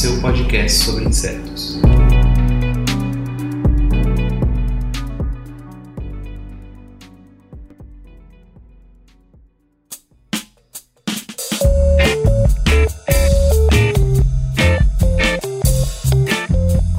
seu podcast sobre insetos.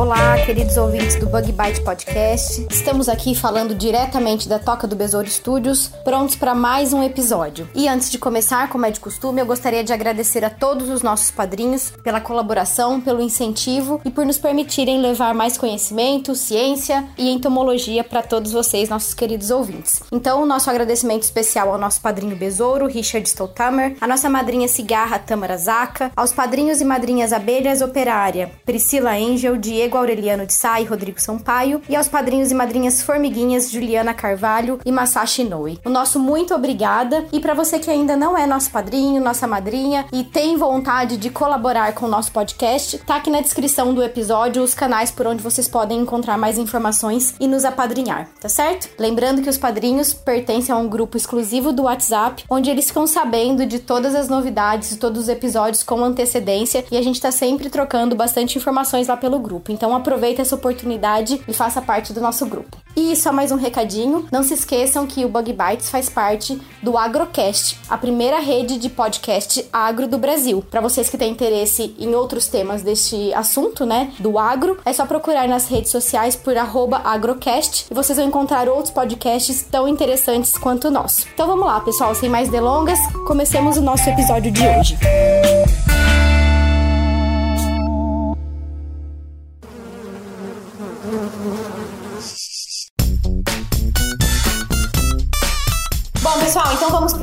Olá, queridos ouvintes do Bug Bite Podcast. Estamos aqui falando diretamente da Toca do Besouro Studios, prontos para mais um episódio. E antes de começar, como é de costume, eu gostaria de agradecer a todos os nossos padrinhos pela colaboração, pelo incentivo e por nos permitirem levar mais conhecimento, ciência e entomologia para todos vocês, nossos queridos ouvintes. Então, nosso agradecimento especial ao nosso padrinho Besouro, Richard Stoltamer, a nossa madrinha Cigarra, Tamara Zaca, aos padrinhos e madrinhas Abelhas Operária, Priscila Angel, Diego Aureliano de Sá e Rodrigo Sampaio, e aos padrinhos e madrinhas Formiguinhas, Juliana Carvalho e Masashi Inoue. O nosso muito obrigada, e para você que ainda não é nosso padrinho, nossa madrinha e tem vontade de colaborar com o nosso podcast, tá aqui na descrição do episódio os canais por onde vocês podem encontrar mais informações e nos apadrinhar, tá certo? Lembrando que os padrinhos pertencem a um grupo exclusivo do WhatsApp, onde eles ficam sabendo de todas as novidades, de todos os episódios com antecedência, e a gente tá sempre trocando bastante informações lá pelo grupo. Então aproveita essa oportunidade e faça parte do nosso grupo. E só mais um recadinho, não se esqueçam que o Bug Bites faz parte do Agrocast, a primeira rede de podcast agro do Brasil. Para vocês que têm interesse em outros temas deste assunto, né, do agro, é só procurar nas redes sociais por agrocast e vocês vão encontrar outros podcasts tão interessantes quanto o nosso. Então vamos lá, pessoal, sem mais delongas, comecemos o nosso episódio de hoje. Bom,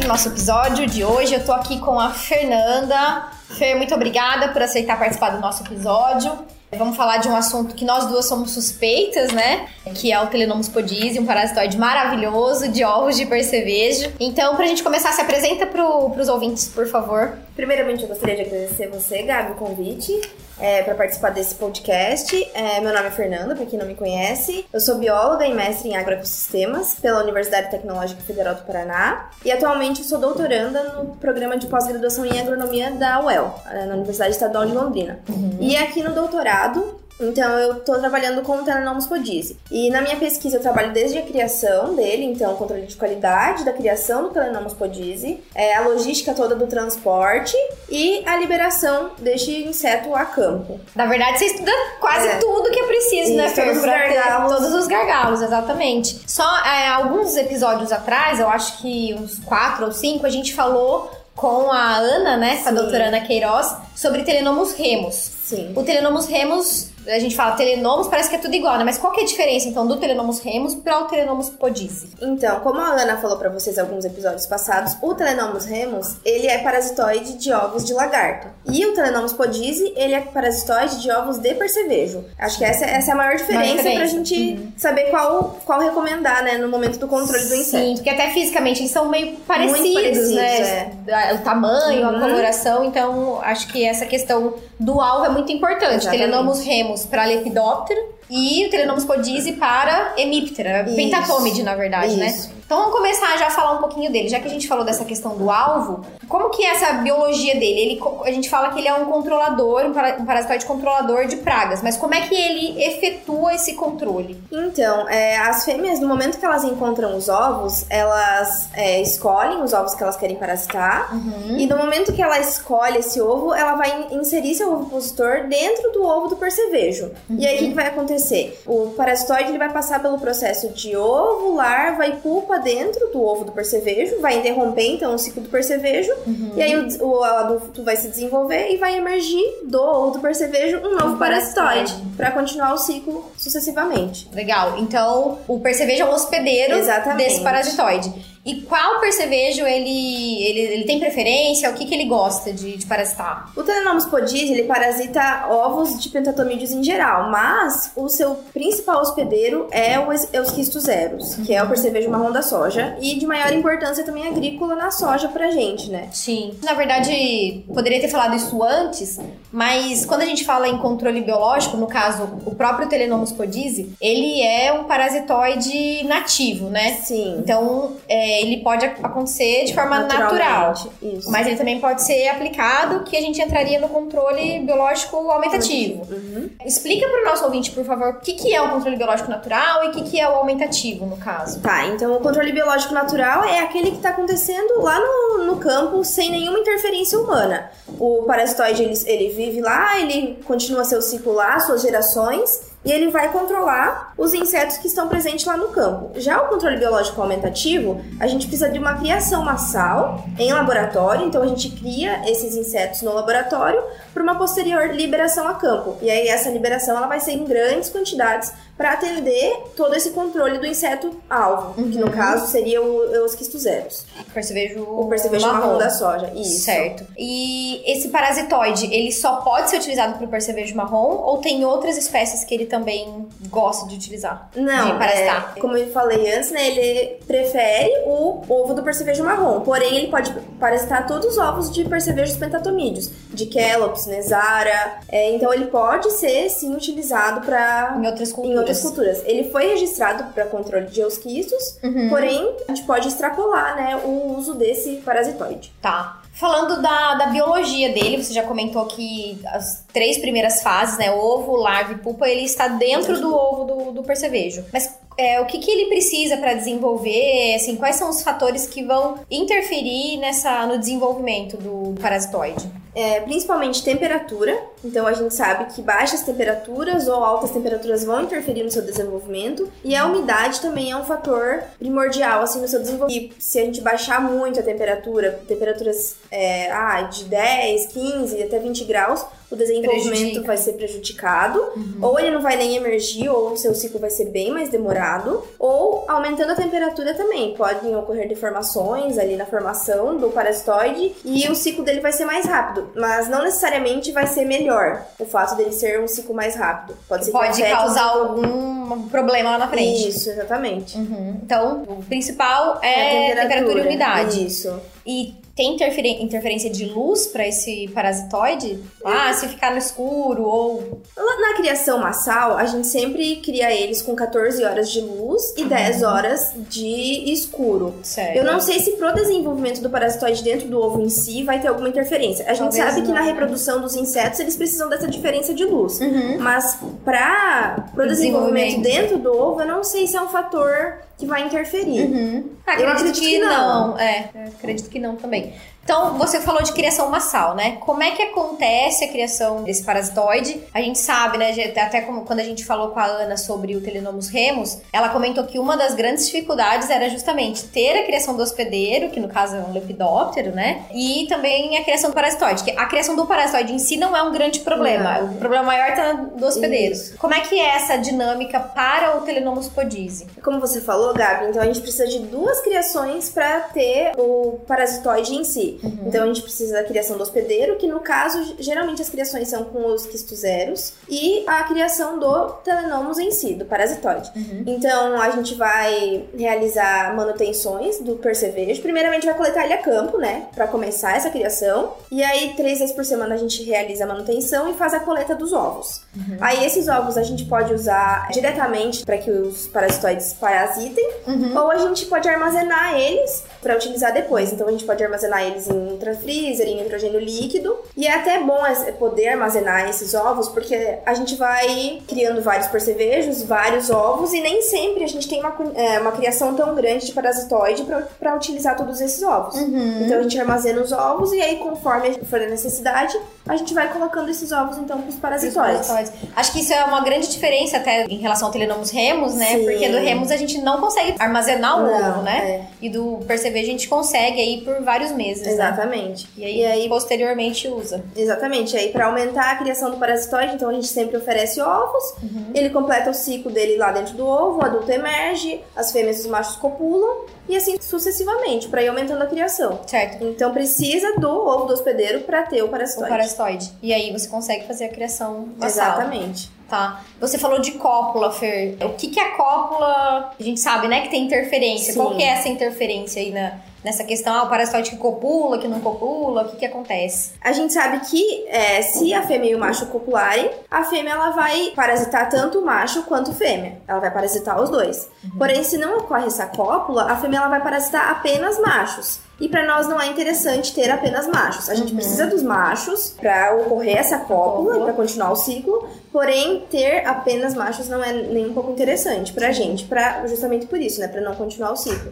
nosso episódio de hoje. Eu tô aqui com a Fernanda. Fer, muito obrigada por aceitar participar do nosso episódio. Vamos falar de um assunto que nós duas somos suspeitas, né? Que é o Telenomus podise, um parasitoide maravilhoso de ovos de percevejo. Então, pra gente começar, se apresenta pro, pros ouvintes, por favor. Primeiramente, eu gostaria de agradecer você, Gabi, o convite é, para participar desse podcast. É, meu nome é Fernanda, para quem não me conhece. Eu sou bióloga e mestre em agroecossistemas pela Universidade Tecnológica Federal do Paraná. E atualmente sou doutoranda no programa de pós-graduação em agronomia da UEL, é, na Universidade Estadual de Londrina. E aqui no doutorado, então eu tô trabalhando com o Telenomus podise. E na minha pesquisa eu trabalho desde a criação dele, então controle de qualidade da criação do Telenomus podise, é, a logística toda do transporte e a liberação deste inseto a campo. Na verdade, você estuda quase É. tudo que é preciso, né, Fer? todos os gargalos. Todos os gargalos, exatamente. Só é, alguns episódios atrás, eu acho que uns quatro ou cinco, a gente falou com a Ana, né, com a Sim. doutora Ana Queiroz, sobre Telenomus remus. Sim. O Telenomus remus, a gente fala telenomus, parece que é tudo igual, né? Mas qual que é a diferença, então, do Telenomus remus para o Telenomus podise? Então, como a Ana falou pra vocês em alguns episódios passados, o Telenomus remus, ele é parasitoide de ovos de lagarto. E o Telenomus podise, ele é parasitoide de ovos de percevejo. Acho que essa, essa é a maior diferença, diferença. pra gente saber qual, qual recomendar, né, no momento do controle do inseto. Sim, porque até fisicamente eles são meio parecidos, parecidos, né? O tamanho, a Uhum. coloração, então acho que essa questão do alvo é muito importante. Exatamente. Telenomus remus para lepidóptero e o Telenomus podise para hemíptera, Isso. pentatômide, na verdade, né? Isso. Então vamos começar já a falar um pouquinho dele. Já que a gente falou dessa questão do alvo, como que é essa biologia dele? Ele, a gente fala que ele é um controlador, um para- um parasitoide controlador de pragas, mas como é que ele efetua esse controle? Então, é, as fêmeas, no momento que elas encontram os ovos, elas é, escolhem os ovos que elas querem parasitar. E no momento que ela escolhe esse ovo, ela vai in- inserir seu ovo opositor dentro do ovo do percevejo. E aí, o que, que vai acontecer? O parasitoide ele vai passar pelo processo de ovo, larva e pupa dentro do ovo do percevejo, vai interromper então o ciclo do percevejo, e aí o, o adulto vai se desenvolver e vai emergir do do percevejo um novo Um parasitoide, parasitoide. para continuar o ciclo sucessivamente. Legal. Então, o percevejo é o hospedeiro Exatamente. desse parasitoide. E qual percevejo ele, ele, ele tem preferência? O que, que ele gosta de, de parasitar? O Telenomus podis, ele parasita ovos de pentatomídeos em geral, mas o seu principal hospedeiro é o, é os quistozeros, que é o percevejo marrom da soja, e de maior importância também agrícola na soja pra gente, né? Sim. Na verdade, poderia ter falado isso antes, mas quando a gente fala em controle biológico, no caso, o próprio Telenomus podise, ele é um parasitoide nativo, né? Sim. Então, é, ele pode acontecer de forma natural. Isso. Mas ele também pode ser aplicado, que a gente entraria no controle biológico aumentativo. Uhum. Explica para o nosso ouvinte, por favor, o que, que é o controle biológico natural e o que, que é o aumentativo, no caso. Tá, então o controle biológico natural é aquele que está acontecendo lá no, no campo sem nenhuma interferência humana. O parasitoide, ele, ele vive lá, ele continua seu ciclo lá, suas gerações, e ele vai controlar os insetos que estão presentes lá no campo. Já o controle biológico aumentativo, a gente precisa de uma criação massal em laboratório, então a gente cria esses insetos no laboratório para uma posterior liberação a campo. E aí essa liberação ela vai ser em grandes quantidades para atender todo esse controle do inseto alvo, que no caso seria o, os quistozeros. Percevejo O percevejo marrom. marrom da soja. Isso. Certo. E esse parasitoide, ele só pode ser utilizado para o percevejo marrom ou tem outras espécies que ele também gosta de utilizar? Não, de parasitar? é, como eu falei antes, né, ele prefere o ovo do percevejo marrom, porém ele pode parasitar todos os ovos de percevejos pentatomídeos, de Kellops, Nesara, é, então ele pode ser sim utilizado para Em outras culturas. em outras culturas. Ele foi registrado para controle de eusquistos, Uhum. porém a gente pode extrapolar, né, o uso desse parasitoide. Tá. Falando da, da biologia dele, você já comentou que as três primeiras fases, né? Ovo, larva e pupa, ele está dentro do ovo do, do percevejo. Mas é, o que, que ele precisa para desenvolver? Assim, quais são os fatores que vão interferir nessa, no desenvolvimento do parasitoide? É, principalmente temperatura. Então a gente sabe que baixas temperaturas ou altas temperaturas vão interferir no seu desenvolvimento. E a umidade também é um fator primordial assim no seu desenvolvimento. E se a gente baixar muito a temperatura, temperaturas é, ah, de 10, 15 até 20 graus, o desenvolvimento Prejudica. vai ser prejudicado. Ou ele não vai nem emergir, ou o seu ciclo vai ser bem mais demorado. Ou aumentando a temperatura também. Podem ocorrer deformações ali na formação do parasitoide e o ciclo dele vai ser mais rápido. Mas não necessariamente vai ser melhor o fato dele ser um ciclo mais rápido. Pode ser que Pode causar o- algum problema lá na frente. Isso, exatamente. Uhum. Então, o principal é, a temperatura. e umidade. Isso. E tem interferência de luz para esse parasitoide? Ah, se ficar no escuro ou. Na criação massal, a gente sempre cria eles com 14 horas de luz e 10 horas de escuro. Certo. Eu não sei se pro desenvolvimento do parasitoide dentro do ovo em si vai ter alguma interferência. A gente Talvez sabe que não, na né? reprodução dos insetos eles precisam dessa diferença de luz. Uhum. Mas para Pro desenvolvimento desenvolvimento. dentro do ovo, eu não sei se é um fator que vai interferir. Uhum. Ah, Eu acredito acredito que que não. não. É, acredito que não também. Então, você falou de criação massal, né? Como é que acontece a criação desse parasitoide? A gente sabe, né? Até como quando a gente falou com a Ana sobre o Telenomus remus, ela comentou que uma das grandes dificuldades era justamente ter a criação do hospedeiro, que no caso é um lepidóptero, né? E também a criação do parasitoide. Que a criação do parasitoide em si não é um grande problema. Não. O problema maior tá do hospedeiro. Isso. Como é que é essa dinâmica para o Telenomus podise? Como você falou, Gabi, então a gente precisa de duas criações para ter o parasitoide em si. Então a gente precisa da criação do hospedeiro, que no caso, geralmente as criações são com os quistozeros, e a criação do telenomus em si, do parasitoide. Então a gente vai realizar manutenções do percevejo. Primeiramente vai coletar ele a campo, né, para começar essa criação. E aí três vezes por semana a gente realiza a manutenção e faz a coleta dos ovos. Aí esses ovos a gente pode usar diretamente para que os parasitoides parasitem, ou a gente pode armazenar eles para utilizar depois. Então a gente pode armazenar eles em ultrafreezer, em nitrogênio líquido. E é até bom poder armazenar esses ovos, porque a gente vai criando vários percevejos, vários ovos, e nem sempre a gente tem uma, é, uma criação tão grande de parasitoide para utilizar todos esses ovos. Então a gente armazena os ovos e aí, conforme for a necessidade, a gente vai colocando esses ovos então para os parasitoides. Parasitoides. Acho que isso é uma grande diferença até em relação ao Telenomus remus, né? Sim. Porque do remus a gente não consegue armazenar o Não, ovo, né? é. E do percevejo a gente consegue aí por vários meses, né? Exatamente. E aí, E aí- posteriormente usa. Exatamente. Aí, para aumentar a criação do parasitoide, então a gente sempre oferece ovos. Ele completa o ciclo dele lá dentro do ovo, o adulto emerge, as fêmeas e os machos copulam. E assim sucessivamente, para ir aumentando a criação. Certo. Então precisa do ovo do hospedeiro para ter o O parasitoide. parasitoide. E aí você consegue fazer a criação basal. Exatamente. Tá. Você falou de cópula, Fer. O que, que é cópula? A gente sabe, né, que tem interferência. Sim. Qual que é essa interferência aí na, nessa questão? Ah, o parasitoide que copula, que não copula, o que que acontece? A gente sabe que é, se a fêmea e o macho copularem, a fêmea ela vai parasitar tanto o macho quanto a fêmea. Ela vai parasitar os dois. Porém, se não ocorre essa cópula, a fêmea ela vai parasitar apenas machos. E para nós não é interessante ter apenas machos. A gente precisa dos machos para ocorrer essa cópula, para continuar o ciclo. Porém, ter apenas machos não é nem um pouco interessante pra gente, pra, justamente por isso, né, para não continuar o ciclo.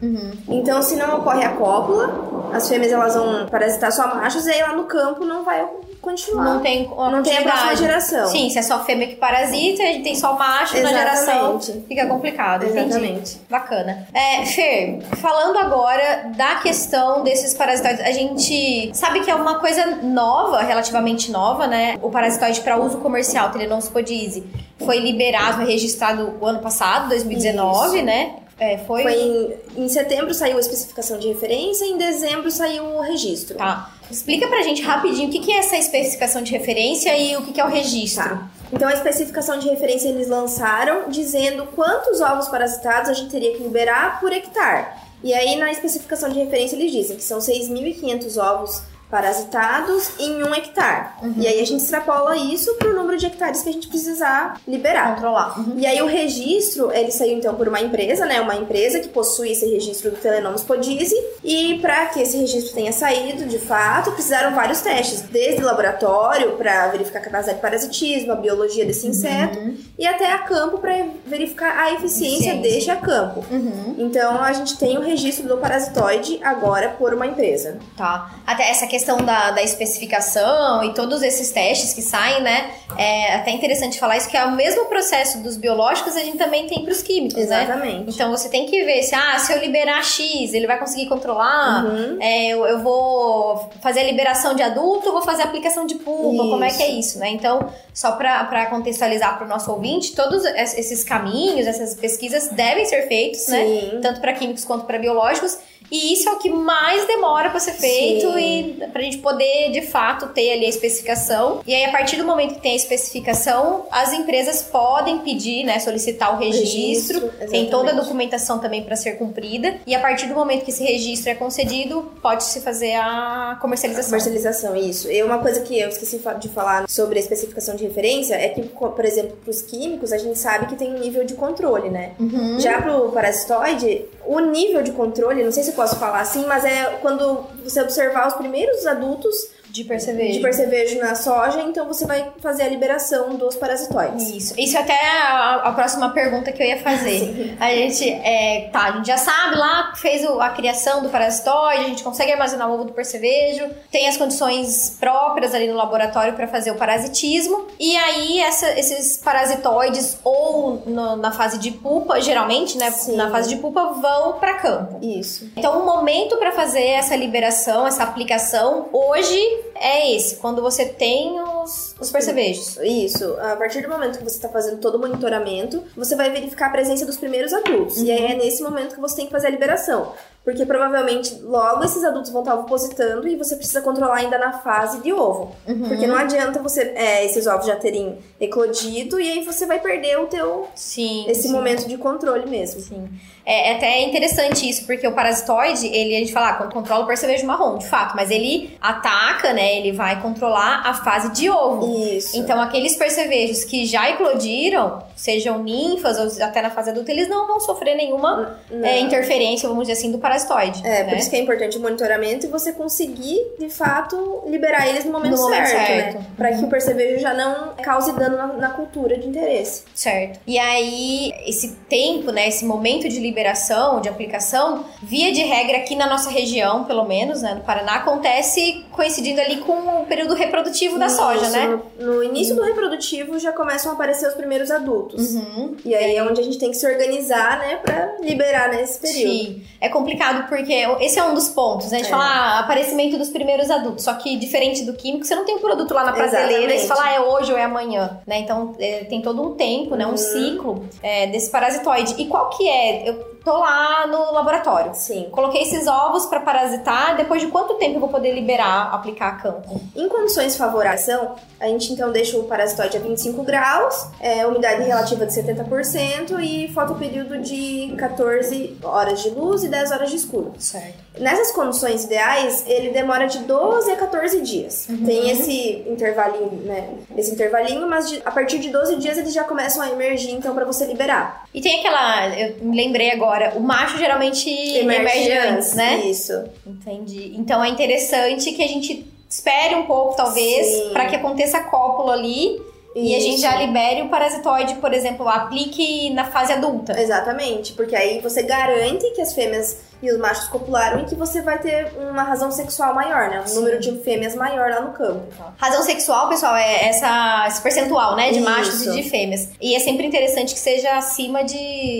Então, se não ocorre a cópula, as fêmeas elas vão parasitar só machos e aí lá no campo não vai continuar. Não tem Não tem a próxima geração. Sim, se é só fêmea que parasita, a gente tem só macho na geração, Exatamente. fica complicado. entendi. Exatamente. Bacana. É, Fer, falando agora da questão desses parasitoides, a gente sabe que é uma coisa nova, relativamente nova, né? O parasitoide para uso comercial, Telenonspodise, foi liberado, foi registrado o ano passado, 2019, né? É, foi. Foi em, em setembro saiu a especificação de referência, em dezembro saiu o registro. Tá. Explica pra gente rapidinho o que que é essa especificação de referência e o que que é o registro. Tá. Então a especificação de referência eles lançaram dizendo quantos ovos parasitados a gente teria que liberar por hectare. E aí na especificação de referência eles dizem que são 6.500 ovos parasitados em um hectare. E aí a gente extrapola isso pro número de hectares que a gente precisar liberar. Controlar. Uhum. E aí o registro, ele saiu então por uma empresa, né? Uma empresa que possui esse registro do Telenomus Podise. E para que esse registro tenha saído, de fato, precisaram vários testes, desde laboratório para verificar a capacidade de parasitismo, a biologia desse inseto, e até a campo para verificar a eficiência Eficiência. deste a campo. Uhum. Então a gente tem o registro do parasitoide agora por uma empresa. Tá. Até essa questão da, da especificação e todos esses testes que saem, né? É até interessante falar isso, que é o mesmo processo dos biológicos, a gente também tem pros químicos, né? Exatamente. Então você tem que ver se, ah, se eu liberar X, ele vai conseguir controlar. Uhum. É, eu, eu vou fazer a liberação de adulto, vou fazer a aplicação de pulpa, como é que é isso, né? Então, só pra, pra contextualizar pro nosso ouvinte, todos es- esses caminhos, essas pesquisas devem ser feitos, né? Sim. Tanto para químicos quanto para biológicos. E isso é o que mais demora para ser feito Sim. e pra gente poder, de fato, ter ali a especificação. E aí, a partir do momento que tem a especificação, as empresas podem pedir, né, solicitar o registro. Registro, tem toda a documentação também para ser cumprida. E a partir do momento que esse registro é concedido, pode-se fazer a comercialização. Comercialização, isso. E uma coisa que eu esqueci de falar sobre a especificação de referência é que, por exemplo, para os químicos, a gente sabe que tem um nível de controle, né? Uhum. Já pro parasitoide, o nível de controle, não sei se eu posso falar assim, mas é quando você observar os primeiros adultos De perceber. de percevejo na soja, então você vai fazer a liberação dos parasitoides. Isso. Isso até é a, a próxima pergunta que eu ia fazer. A gente, é, tá, a gente já sabe lá, fez a criação do parasitoide, a gente consegue armazenar o ovo do percevejo, tem as condições próprias ali no laboratório para fazer o parasitismo. E aí, essa- esses parasitoides, ou no- na fase de pupa, geralmente, né? Sim. Na fase de pupa, vão para campo. Isso. Então, o momento para fazer essa liberação, essa aplicação, hoje é esse, quando você tem os, os percevejos. Isso. A partir do momento que você está fazendo todo o monitoramento, você vai verificar a presença dos primeiros adultos. E aí é nesse momento que você tem que fazer a liberação. Porque provavelmente logo esses adultos vão estar ovopositando e você precisa controlar ainda na fase de ovo. Porque não adianta você é, esses ovos já terem eclodido e aí você vai perder o teu Sim. esse sim. momento de controle mesmo. Sim. É, é até interessante isso, porque o parasitoide, ele, a gente fala, ah, controla o percevejo marrom, de fato, mas ele ataca, né? Ele vai controlar a fase de ovo. Isso. Então, aqueles percevejos que já eclodiram, sejam ninfas ou até na fase adulta, eles não vão sofrer nenhuma é, interferência, vamos dizer assim, do parasitoide. É, né? por isso que é importante o monitoramento e você conseguir, de fato, liberar eles no momento, No momento certo, certo. né? Pra que o percevejo já não cause dano na, na cultura de interesse. Certo. E aí, esse tempo, né, esse momento de liberação, de aplicação, via de regra aqui na nossa região, pelo menos, né, no Paraná, acontece coincidindo ali com o período reprodutivo da soja, né? No, início do reprodutivo já começam a aparecer os primeiros adultos. Uhum. E aí é onde a gente tem que se organizar, né, pra liberar nesse período. Sim. É complicado porque esse é um dos pontos, né? A gente É. fala ah, aparecimento dos primeiros adultos, só que diferente do químico, você não tem o produto lá na prateleira e você fala ah, é hoje ou é amanhã, né? Então é, tem todo um tempo, né? Um Uhum. ciclo é, desse parasitoide. E qual que é? Eu tô lá no laboratório. Sim. Coloquei esses ovos pra parasitar. Depois de quanto tempo eu vou poder liberar, aplicar a campo? Em condições favoráveis, a gente então deixa o parasitoide a 25 graus, é, umidade relativa de 70% e fotoperíodo de 14 horas de luz e 10 horas de escuro. Certo. Nessas condições ideais, ele demora de 12 a 14 dias. Tem esse intervalinho, né? Esse intervalinho, mas de- a partir de 12 dias eles já começam a emergir, então, pra você liberar. E tem aquela. Eu me lembrei agora, o macho geralmente emerge, antes, né? Isso. Entendi. Então é interessante que a gente espere um pouco, talvez, pra que aconteça a cópula ali e a gente já libere o parasitoide, por exemplo, aplique na fase adulta. Exatamente, porque aí você garante que as fêmeas e os machos copularam e que você vai ter uma razão sexual maior, né? Um Sim. número de fêmeas maior lá no campo. Razão sexual, pessoal, é essa, esse percentual, né? De Isso. machos e de fêmeas. E é sempre interessante que seja acima de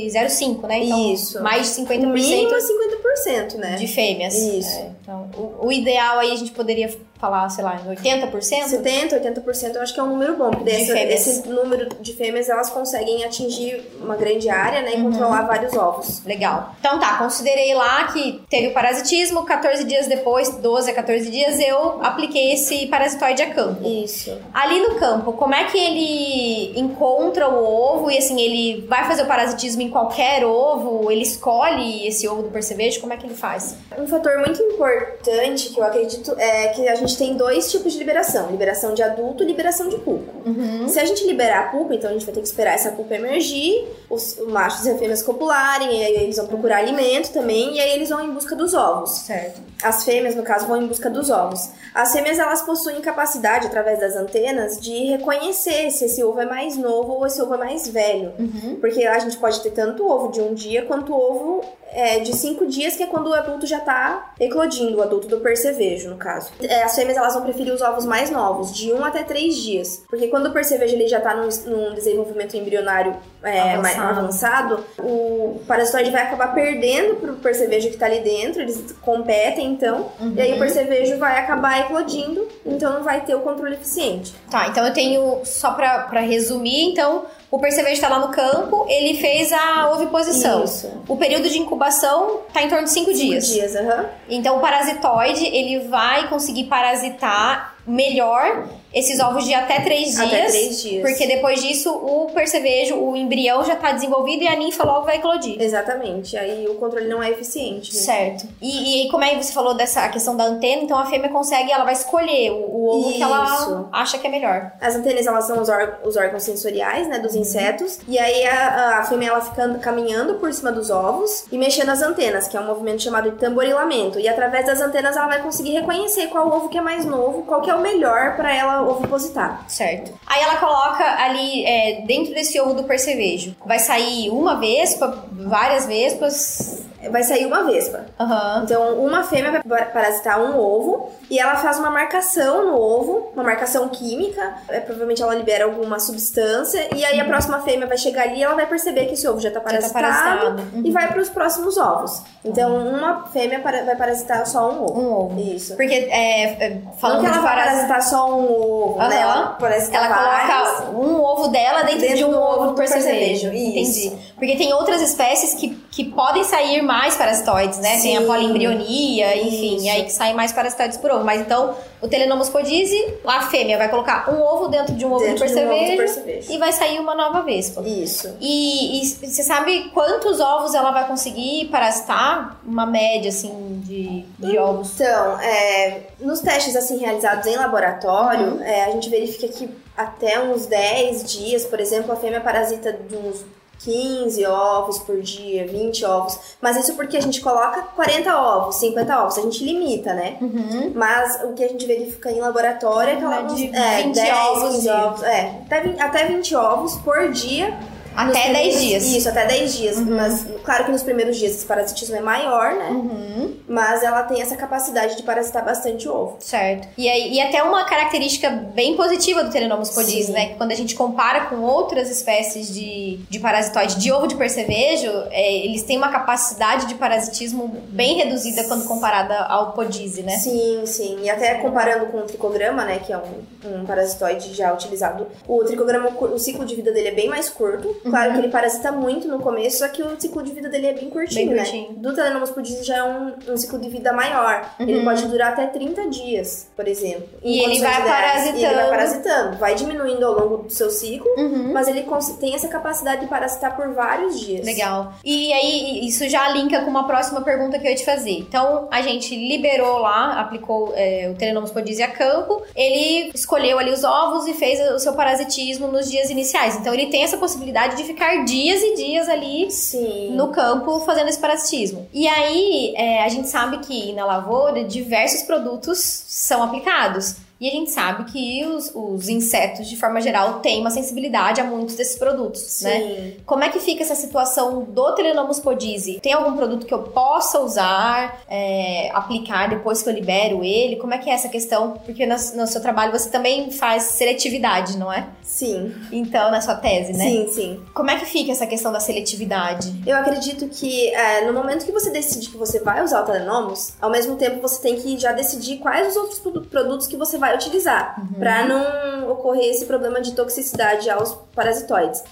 0,5, né? Então, Isso. mais de 50% O mínimo é 50%, né? de fêmeas. Isso. É, então, o, o ideal aí a gente poderia falar, sei lá, em 80%? 70, 80% eu acho que é um número bom, porque essa- esse número de fêmeas elas conseguem atingir uma grande área, né? E Uhum. controlar vários ovos. Legal. Então tá, considerei lá que teve o parasitismo, 14 dias depois, 12 a 14 dias, eu apliquei esse parasitoide a campo. Isso. Ali no campo, como é que ele encontra o ovo e assim, ele vai fazer o parasitismo em qualquer ovo? Ele escolhe esse ovo do percevejo? Como é que ele faz? Um fator muito importante que eu acredito é que a gente tem dois tipos de liberação: liberação de adulto e liberação de pulpa. Uhum. Se a gente liberar a pupa, então a gente vai ter que esperar essa pupa emergir, os machos e as fêmeas copularem, e aí eles vão procurar alimento também, e aí eles vão em busca dos ovos. Certo. As fêmeas, no caso, vão em busca dos ovos. As fêmeas, elas possuem capacidade, através das antenas, de reconhecer se esse ovo é mais novo ou esse ovo é mais velho. Uhum. Porque a gente pode ter tanto ovo de um dia quanto ovo é, de cinco dias, que é quando o adulto já tá eclodindo, o adulto do percevejo, no caso. É, as fêmeas elas vão preferir os ovos mais novos, de um até três dias. Porque quando o percevejo ele já tá num, num desenvolvimento embrionário é, mais Avançado. o parasitoide vai acabar perdendo pro percevejo que tá ali dentro, eles competem então, e aí o percevejo vai acabar eclodindo, então não vai ter o controle eficiente. Tá, então eu tenho, só pra, pra resumir, então, o percevejo tá lá no campo, ele fez a oviposição. Isso. O período de incubação tá em torno de 5 Cinco dias. dias, aham. Então o parasitoide, ele vai conseguir parasitar melhor esses ovos de até 3 dias. Até três dias. Porque depois disso, o percevejo, o embrião já tá desenvolvido e a ninfa logo vai eclodir. Exatamente, aí o controle não é eficiente. né? Certo. E, e como é que você falou dessa questão da antena, então a fêmea consegue, ela vai escolher o, o ovo que ela Isso. acha que é melhor. As antenas, elas são os, os órgãos sensoriais, né, dos Uhum. insetos. E aí a, a fêmea, ela fica and- caminhando por cima dos ovos e mexendo as antenas, que é um movimento chamado de tamborilamento. E através das antenas, ela vai conseguir reconhecer qual ovo que é mais novo, qual que é o melhor para ela ovipositar. Certo. Aí ela coloca ali é, dentro desse ovo do percevejo. Vai sair uma vespa, várias vespas. Vai sair uma vespa. Aham. Então, uma fêmea vai parasitar um ovo e ela faz uma marcação no ovo, uma marcação química. É, provavelmente ela libera alguma substância. E aí a próxima fêmea vai chegar ali e ela vai perceber que esse ovo já tá Já tá parasitado. parasitado. Uhum. E vai para os próximos ovos. Então, uma fêmea para- vai parasitar só um ovo. Um ovo. Isso. Porque, é, é, Não falando que ela de vai parasitar. parasitar só um ovo, né? Ela Ela vários. coloca um ovo dela dentro, Dentro de um ovo do percevejo. percevejo, isso. Entendi. Porque tem outras espécies que, que podem sair mais parasitoides, né? Tem a Sim. poliembrionia, enfim, Isso. aí que saem mais parasitoides por ovo. Mas então, o Telenomos codise, a fêmea vai colocar um ovo dentro de um ovo, Dentro do, de um percevejo percevejo. e vai sair uma nova vespa. Isso. E, e você sabe quantos ovos ela vai conseguir parasitar? Uma média, assim, de, de ovos. Então, é, nos testes assim realizados em laboratório, Uhum. é, a gente verifica que até uns 10 dias, por exemplo, a fêmea parasita de uns 15 ovos por dia, 20 ovos. Mas isso porque a gente coloca 40 ovos, 50 ovos, a gente limita, né? Uhum. Mas o que a gente verifica em laboratório é que ela É de é, 20 10, ovos 15 dia. ovos, é, até 20, até 20 ovos por dia. Até 10 primeiros- dias. Isso, até 10 dias. Uhum. Mas Claro que nos primeiros dias esse parasitismo é maior, né? Uhum. Mas ela tem essa capacidade de parasitar bastante o ovo. Certo. E, aí, e até uma característica bem positiva do Telenomus podis, né? Que quando a gente compara com outras espécies de, de parasitoide de ovo de percevejo, é, eles têm uma capacidade de parasitismo bem reduzida quando comparada ao podise, né? Sim, sim. E até comparando com o tricograma, né, que é um, um parasitoide já utilizado, o tricograma, o ciclo de vida dele é bem mais curto. Claro que ele parasita muito no começo, só que o ciclo de vida dele é bem curtinho, Uhum. Bem curtinho. né? Do Telenomus pudis já é um, um ciclo de vida maior. Ele pode durar até 30 dias, por exemplo. Uhum. E ele vai ideais. parasitando. E ele vai parasitando. Vai diminuindo ao longo do seu ciclo, Uhum. mas ele tem essa capacidade de parasitar por vários dias. Legal. E aí, isso já linka com uma próxima pergunta que eu ia te fazer. Então, a gente liberou lá, aplicou é, o Telenomus podise a campo, ele escolheu ali os ovos e fez o seu parasitismo nos dias iniciais. Então, ele tem essa possibilidade de ficar dias e dias ali Sim. no campo fazendo esse parasitismo. E aí, é, a gente sabe que na lavoura diversos produtos são aplicados. E a gente sabe que os, os insetos, de forma geral, têm uma sensibilidade a muitos desses produtos, né? Sim. Como é que fica essa situação do Telenomus podise? Tem algum produto que eu possa usar, é, aplicar depois que eu libero ele? Como é que é essa questão? Porque no, no seu trabalho você também faz seletividade, não é? Sim. Então, na sua tese, né? Sim, sim. Como é que fica essa questão da seletividade? Eu acredito que é, no momento que você decide que você vai usar o Telenomus, ao mesmo tempo você tem que já decidir quais os outros produ- produtos que você vai utilizar, pra não ocorrer esse problema de toxicidade aos parasitoides.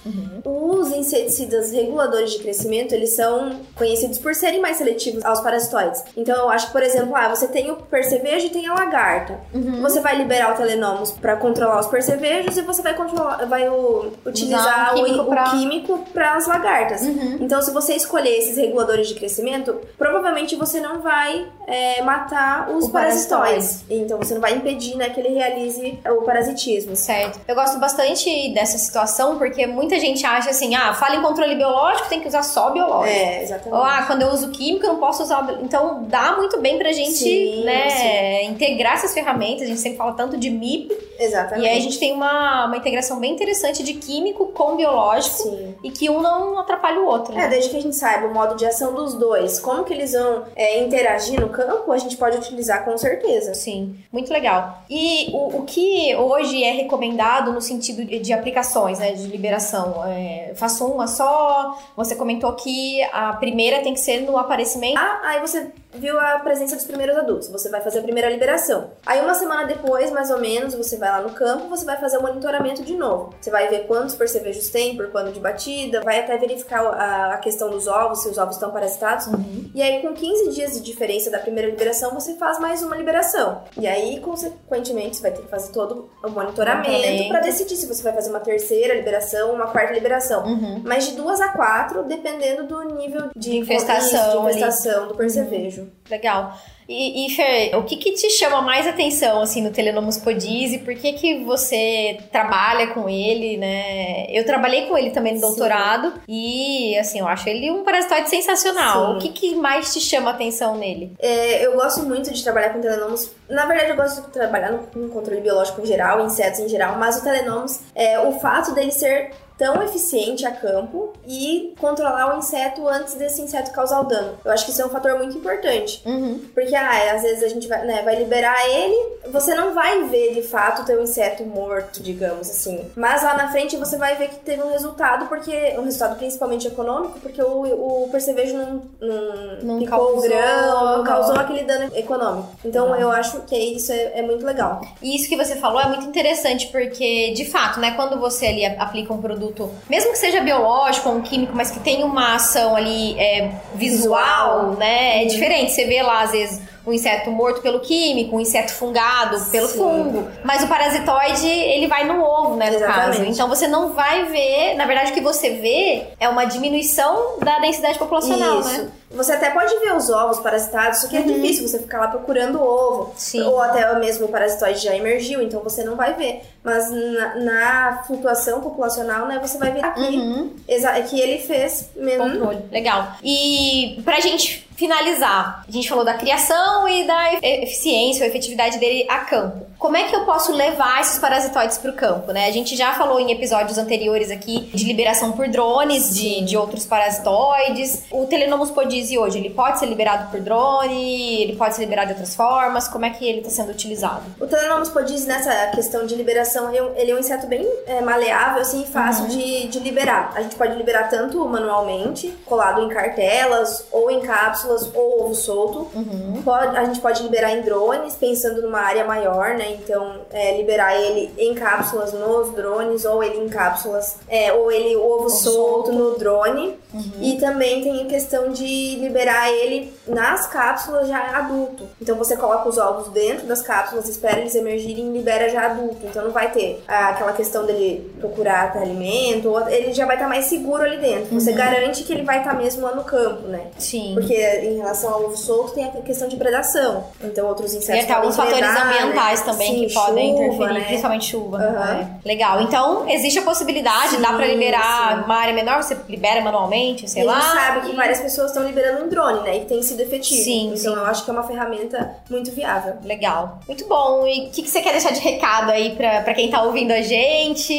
Os inseticidas reguladores de crescimento, eles são conhecidos por serem mais seletivos aos parasitoides. Então eu acho que, por exemplo, ah, você tem o percevejo e tem a lagarta. Você vai liberar o Telenomus pra controlar os percevejos e você vai controlar, vai o- utilizar um o- químico para as lagartas. Então, se você escolher esses reguladores de crescimento, provavelmente você não vai é, matar os O parasitoides. Então, você não vai impedir né, que ele realize o parasitismo. Certo. Eu gosto bastante dessa situação porque muita gente acha assim: ah, fala em controle biológico, tem que usar só biológico. É, exatamente. Ou, ah, quando eu uso químico, eu não posso usar. Então, dá muito bem pra gente, Sim, né, integrar essas ferramentas. A gente sempre fala tanto de MIP. Exatamente. E aí a gente tem uma, uma integração bem interessante de químico com biológico. Sim. E que um não atrapalha o outro. É, Né? desde que a gente saiba o modo de ação dos dois, como que eles vão é, interagir no campo, a gente pode utilizar com certeza. Sim, muito legal. E o, o que hoje é recomendado no sentido de, de aplicações, né, de liberação? É, faço uma só. Você comentou que a primeira tem que ser no aparecimento. Ah, aí você viu a presença dos primeiros adultos, você vai fazer a primeira liberação. Aí uma semana depois, mais ou menos, você vai lá no campo, você vai fazer o monitoramento de novo. Você vai ver quantos percevejos tem por quando de batida, vai até verificar a, a questão dos ovos, se os ovos estão parasitados. E aí com 15 dias de diferença da primeira liberação, você faz mais uma liberação. E aí, consequentemente, você vai ter que fazer todo o monitoramento para decidir se você vai fazer uma terceira liberação, uma quarta liberação. Uhum. Mas de duas a quatro, dependendo do nível de, infestação de infestação do percevejo. Legal. E, e Fer, o que, que te chama mais atenção assim no Telenomus podise? Por que, que você trabalha com ele, né? Eu trabalhei com ele também no Sim. doutorado e assim, eu acho ele um parasitoide sensacional. Sim. O que, que mais te chama atenção nele? É, eu gosto muito de trabalhar com telenomus. Na verdade, eu gosto de trabalhar no, com controle biológico em geral, insetos em geral, mas o telenomus, é, o fato dele ser tão eficiente a campo e controlar o inseto antes desse inseto causar o dano. Eu acho que isso é um fator muito importante. Uhum. Porque, ah, às vezes a gente vai, né, vai liberar ele, você não vai ver de fato o teu inseto morto, digamos assim. Mas lá na frente você vai ver que teve um resultado, porque um resultado principalmente econômico, porque o, o percevejo não, não, Não picou causou, o grão, não causou aquele dano econômico. Então eu acho que isso é, é muito legal. E isso que você falou é muito interessante, porque, de fato, né, quando você ali aplica um produto, mesmo que seja biológico ou um químico, mas que tenha uma ação ali é, visual, Visual. né, é diferente. Você vê lá, às vezes, um inseto morto pelo químico, um inseto fungado pelo Sim. fungo. Mas o parasitoide, ele vai no ovo, né, no Exatamente. caso. Então você não vai ver, na verdade, o que você vê é uma diminuição da densidade populacional, Isso. né? Você até pode ver os ovos parasitados, só que é difícil você ficar lá procurando o ovo. Sim. Ou até mesmo o parasitoide já emergiu, então você não vai ver. Mas na, na flutuação populacional, né, você vai ver aqui Uhum. exa- que ele fez mesmo. Controle. Legal. E pra gente finalizar, a gente falou da criação e da eficiência ou efetividade dele a campo. Como é que eu posso levar esses parasitoides para o campo, né? A gente já falou em episódios anteriores aqui de liberação por drones de, de outros parasitoides. O Telenomus podisi hoje, ele pode ser liberado por drone, ele pode ser liberado de outras formas, como é que ele está sendo utilizado? O Telenomus podisi, nessa questão de liberação, ele é um inseto bem é, maleável, assim, e fácil uhum. de, de liberar. A gente pode liberar tanto manualmente, colado em cartelas, ou em cápsulas, ou ovo solto. Uhum. Pode, a gente pode liberar em drones, pensando numa área maior, né? Então, é, liberar ele em cápsulas nos drones, ou ele em cápsulas, é, ou ele o ovo, solto, solto, no drone. Uhum. E também tem a questão de liberar ele nas cápsulas já adulto. Então, você coloca os ovos dentro das cápsulas, espera eles emergirem e libera já adulto. Então, não vai ter ah, aquela questão dele procurar ter alimento, ou ele já vai estar mais seguro ali dentro. Você uhum. garante que ele vai estar mesmo lá no campo, né? Sim. Porque em relação ao ovo solto tem a questão de predação. Então, outros insetos. E até alguns fatores ambientais né? também Sim, que podem chuva, interferir, né? principalmente chuva. Uhum. Né? Legal. Então, existe a possibilidade, sim, dá pra liberar sim. uma área menor, você libera manualmente, sei e lá. A gente sabe que várias pessoas estão liberando em drone, né? E tem sido efetivo. Sim. Então, eu acho que é uma ferramenta muito viável. Legal. Muito bom. E o que, que você quer deixar de recado aí pra, pra quem tá ouvindo a gente?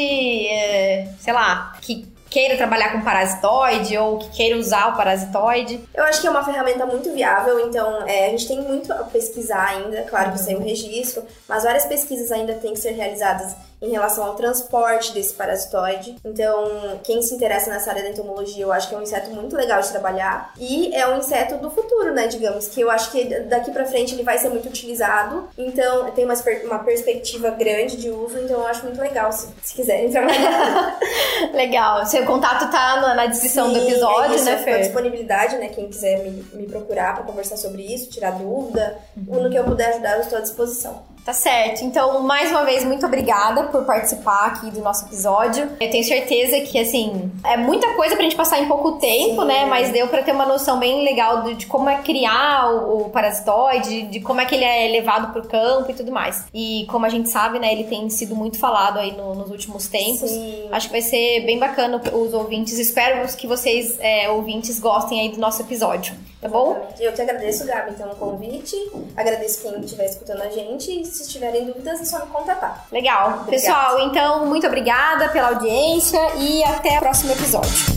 É, sei lá, que queira trabalhar com parasitoide ou que queira usar o parasitoide? Eu acho que é uma ferramenta muito viável, então é, a gente tem muito a pesquisar ainda, claro que sem o registro, mas várias pesquisas ainda têm que ser realizadas em relação ao transporte desse parasitoide. Então, quem se interessa nessa área da entomologia, eu acho que é um inseto muito legal de trabalhar e é um inseto do futuro, né, digamos, que eu acho que daqui para frente ele vai ser muito utilizado. Então, tem uma, uma perspectiva grande de uso, então eu acho muito legal se, se quiserem trabalhar. legal. Seu contato tá na, na descrição Sim, do episódio, é isso, né, Fer? disponibilidade, né, quem quiser me, me procurar para conversar sobre isso, tirar dúvida, uhum. no que eu puder ajudar, eu estou à disposição. Tá certo. Então, mais uma vez, muito obrigada por participar aqui do nosso episódio. Eu tenho certeza que, assim, é muita coisa pra gente passar em pouco tempo, Sim. né? Mas deu pra ter uma noção bem legal de, de como é criar o, o parasitoide, de, de, como é que ele é levado pro campo e tudo mais. E como a gente sabe, né, ele tem sido muito falado aí no, nos últimos tempos. Sim. Acho que vai ser bem bacana os ouvintes. Espero que vocês, é, ouvintes, gostem aí do nosso episódio. Tá bom? Eu te agradeço, Gabi, então, o convite. Agradeço quem estiver escutando a gente se tiverem dúvidas, é só me contatar. Legal. Obrigada. Pessoal, então, muito obrigada pela audiência e até o próximo episódio.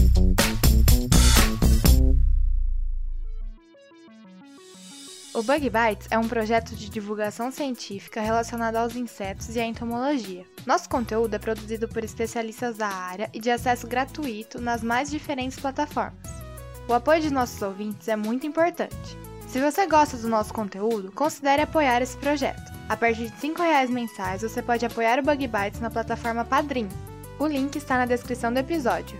O Bug Bites é um projeto de divulgação científica relacionado aos insetos e à entomologia. Nosso conteúdo é produzido por especialistas da área e de acesso gratuito nas mais diferentes plataformas. O apoio de nossos ouvintes é muito importante. Se você gosta do nosso conteúdo, considere apoiar esse projeto. A partir de R$ reais mensais, você pode apoiar o Bug Bites na plataforma Padrim. O link está na descrição do episódio.